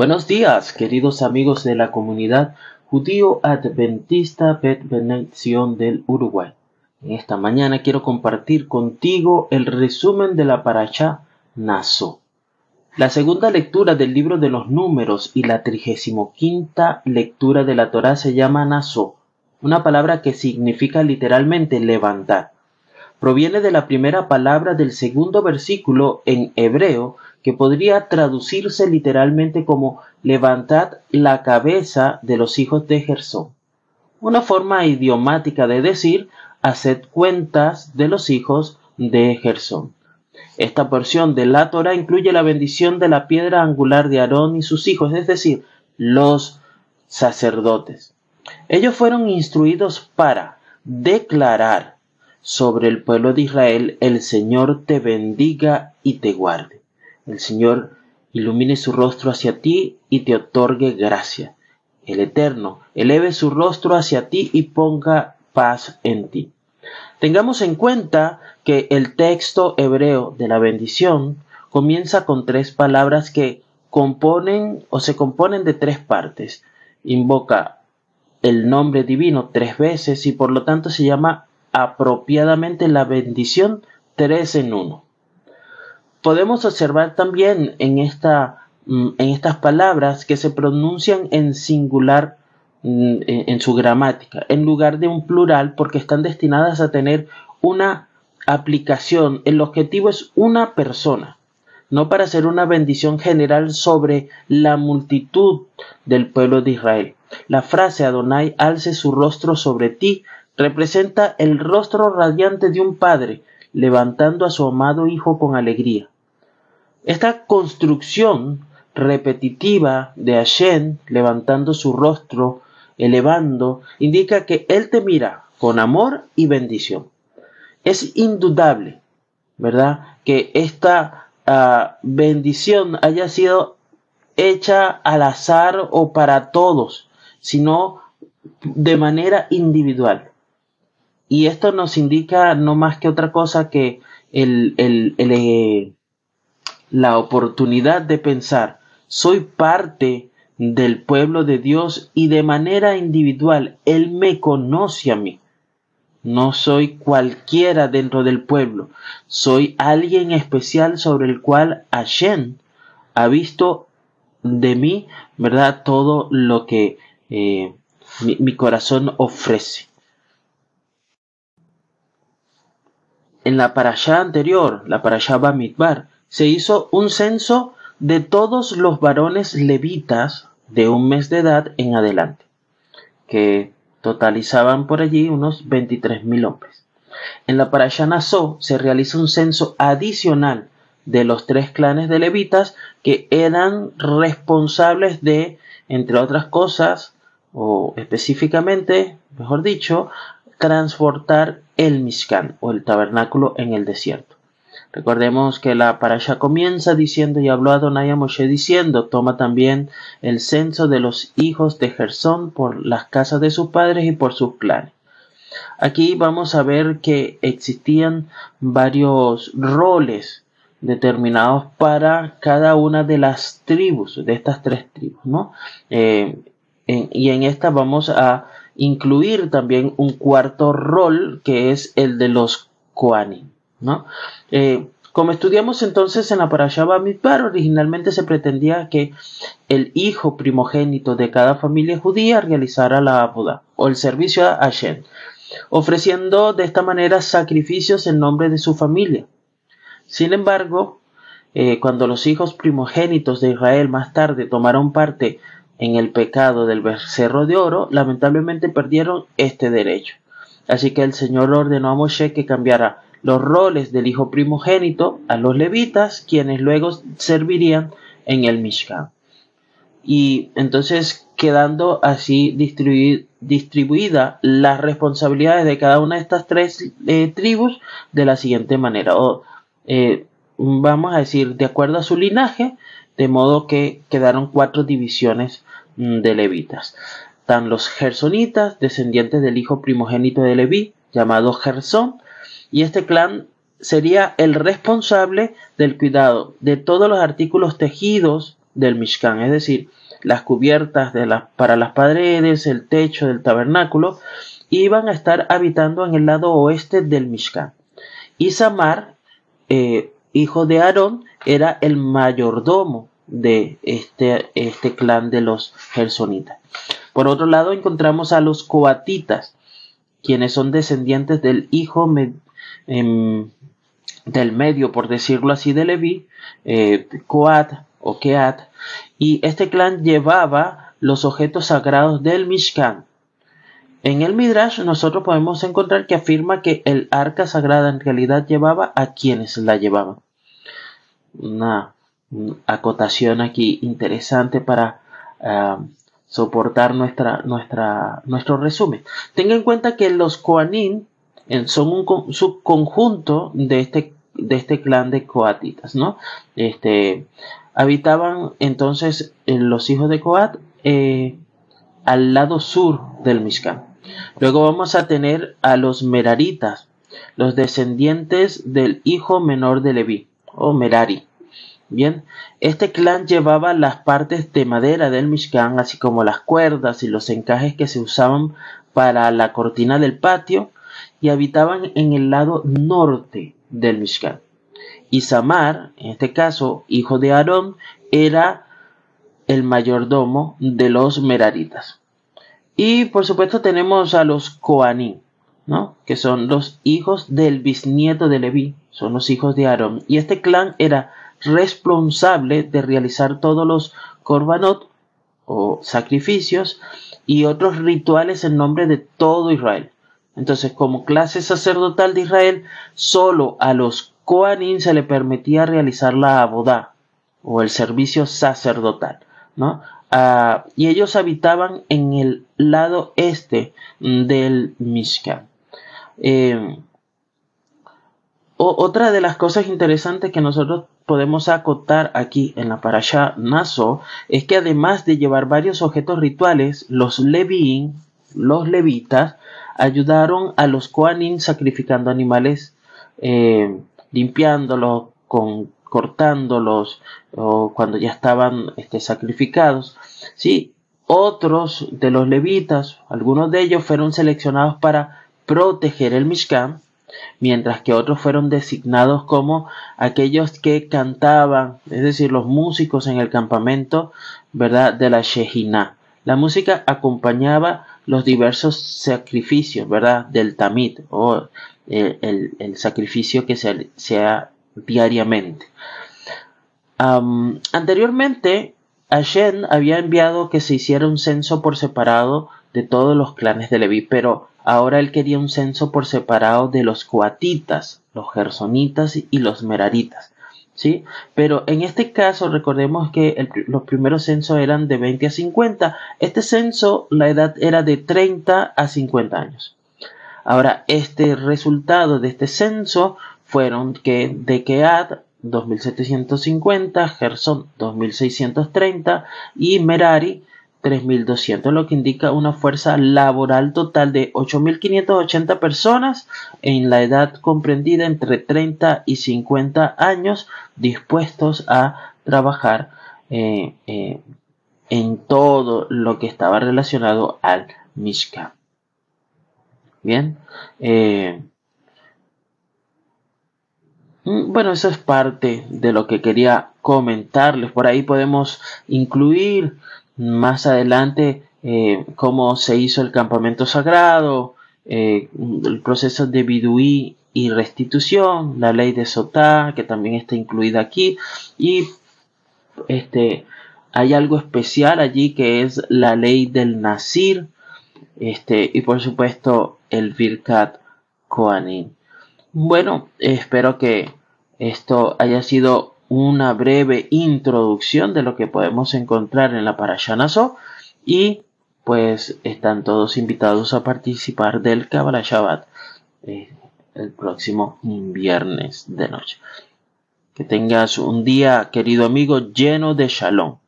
Buenos días, queridos amigos de la comunidad judío adventista Bet del Uruguay. En esta mañana quiero compartir contigo el resumen de la paracha Naso. La segunda lectura del libro de los números y la trigésimo quinta lectura de la Torá se llama Naso, una palabra que significa literalmente levantar. Proviene de la primera palabra del segundo versículo en hebreo que podría traducirse literalmente como levantad la cabeza de los hijos de Gersón. Una forma idiomática de decir haced cuentas de los hijos de Gersón. Esta porción de la Torah incluye la bendición de la piedra angular de Aarón y sus hijos, es decir, los sacerdotes. Ellos fueron instruidos para declarar sobre el pueblo de Israel, el Señor te bendiga y te guarde. El Señor ilumine su rostro hacia ti y te otorgue gracia. El Eterno eleve su rostro hacia ti y ponga paz en ti. Tengamos en cuenta que el texto hebreo de la bendición comienza con tres palabras que componen o se componen de tres partes. Invoca el nombre divino tres veces y por lo tanto se llama apropiadamente la bendición tres en uno podemos observar también en, esta, mm, en estas palabras que se pronuncian en singular mm, en su gramática, en lugar de un plural, porque están destinadas a tener una aplicación. El objetivo es una persona, no para hacer una bendición general sobre la multitud del pueblo de Israel. La frase Adonai alce su rostro sobre ti representa el rostro radiante de un padre levantando a su amado hijo con alegría. Esta construcción repetitiva de Hashem levantando su rostro, elevando, indica que Él te mira con amor y bendición. Es indudable, ¿verdad? Que esta ah, bendición haya sido hecha al azar o para todos, sino de manera individual. Y esto nos indica no más que otra cosa que el, el, eh, la oportunidad de pensar, soy parte del pueblo de Dios y de manera individual, Él me conoce a mí. No soy cualquiera dentro del pueblo, soy alguien especial sobre el cual Hashem ha visto de mí, ¿verdad? Todo lo que eh, mi, corazón ofrece. En la parashá anterior, la parashá Bamidbar, se hizo un censo de todos los varones levitas de un mes de edad en adelante, que totalizaban por allí unos 23.000 hombres. En la Parashá se realiza un censo adicional de los tres clanes de levitas que eran responsables de, entre otras cosas, o específicamente, mejor dicho, transportar el Mishkan o el tabernáculo en el desierto. Recordemos que la parasha comienza diciendo y habló Adonai a Moshe diciendo toma también el censo de los hijos de Gersón por las casas de sus padres y por sus clanes. Aquí vamos a ver que existían varios roles determinados para cada una de las tribus, de estas tres tribus, ¿no? Eh, y en esta vamos a incluir también un cuarto rol que es el de los Koanim. ¿No? Eh, como estudiamos entonces en la Parashá Bamidbar, originalmente se pretendía que el hijo primogénito de cada familia judía realizara la Abuda o el servicio a Hashem, ofreciendo de esta manera sacrificios en nombre de su familia. Sin embargo, eh, cuando los hijos primogénitos de Israel más tarde tomaron parte en el pecado del becerro de oro, lamentablemente perdieron este derecho. Así que el Señor ordenó a Moshe que cambiara los roles del hijo primogénito a los levitas, quienes luego servirían en el Mishkan. Y entonces quedando así distribuida las responsabilidades de cada una de estas tres eh, tribus de la siguiente manera. O, eh, vamos a decir, de acuerdo a su linaje, de modo que quedaron cuatro divisiones mm, de levitas. Están los gersonitas, descendientes del hijo primogénito de Leví, llamado Gersón, y este clan sería el responsable del cuidado de todos los artículos tejidos del Mishkan, es decir, las cubiertas para las paredes, el techo del tabernáculo, iban a estar habitando en el lado oeste del Mishkan. Y Samar, eh, hijo de Aarón, era el mayordomo de este, este clan de los gersonitas. Por otro lado, encontramos a los coatitas, quienes son descendientes del hijo em, del medio, por decirlo así, de Leví, eh, o Keat, y este clan llevaba los objetos sagrados del Mishkan. En el Midrash nosotros podemos encontrar que afirma que el arca sagrada en realidad llevaba a quienes la llevaban. Una acotación aquí interesante para ah, soportar nuestra, nuestra, nuestro resumen. Tenga en cuenta que los Koanim son un subconjunto de este, de este clan de coatitas, ¿no? Este, habitaban entonces los hijos de Coat eh, al lado sur del Mishkan. Luego vamos a tener a los Meraritas, los descendientes del hijo menor de Leví, o Merari. Bien, este clan llevaba las partes de madera del Mishkan, así como las cuerdas y los encajes que se usaban para la cortina del patio, y habitaban en el lado norte del Mishkan. Y Samar, en este caso, hijo de Aarón, era el mayordomo de los Meraritas. Y por supuesto tenemos a los Koanim, ¿no? que son los hijos del bisnieto de Leví, son los hijos de Aarón. Y este clan era responsable de realizar todos los korbanot o sacrificios y otros rituales en nombre de todo Israel. Entonces, como clase sacerdotal de Israel, solo a los Koanim se le permitía realizar la abodá o el servicio sacerdotal, ¿no? Ah, y ellos habitaban en el lado este del Mishkan. Eh, otra de las cosas interesantes que nosotros podemos acotar aquí en la parasha Naso es que además de llevar varios objetos rituales, los Levín, los levitas, ayudaron a los Koanim sacrificando animales, eh, limpiándolos, con, cortándolos, o cuando ya estaban este, sacrificados. Sí, otros de los levitas, algunos de ellos fueron seleccionados para proteger el Mishkan, mientras que otros fueron designados como aquellos que cantaban, es decir, los músicos en el campamento, ¿verdad?, de la Shejina. La música acompañaba los diversos sacrificios, ¿verdad?, del Tamid, o eh, el, sacrificio que se hacía diariamente. anteriormente, Hashem había enviado que se hiciera un censo por separado de todos los clanes de Leví, pero Ahora él quería un censo por separado de los coatitas, los gersonitas y los meraritas. ¿Sí? Pero en este caso recordemos que los primeros censos eran de 20 a 50. Este censo, la edad era de 30 a 50 años. Ahora, este resultado de este censo fueron que de Kead 2750, Gerson 2630 y Merari 3.200, lo que indica una fuerza laboral total de 8.580 personas en la edad comprendida entre 30 y 50 años dispuestos a trabajar eh, eh, en todo lo que estaba relacionado al Mishka. Bien. Eh, mm, bueno, eso es parte de lo que quería comentarles. Por ahí podemos incluir más adelante eh, cómo se hizo el campamento sagrado, eh, el proceso de biduí y restitución, la ley de Sotá, que también está incluida aquí, y este, hay algo especial allí que es la ley del Nasir, este, y por supuesto el Birkat Koanim. Bueno, espero que esto haya sido una breve introducción de lo que podemos encontrar en la Parashanaso y pues están todos invitados a participar del Kabbalah Shabbat eh, el próximo viernes de noche. Que tengas un día, querido amigo, lleno de shalom.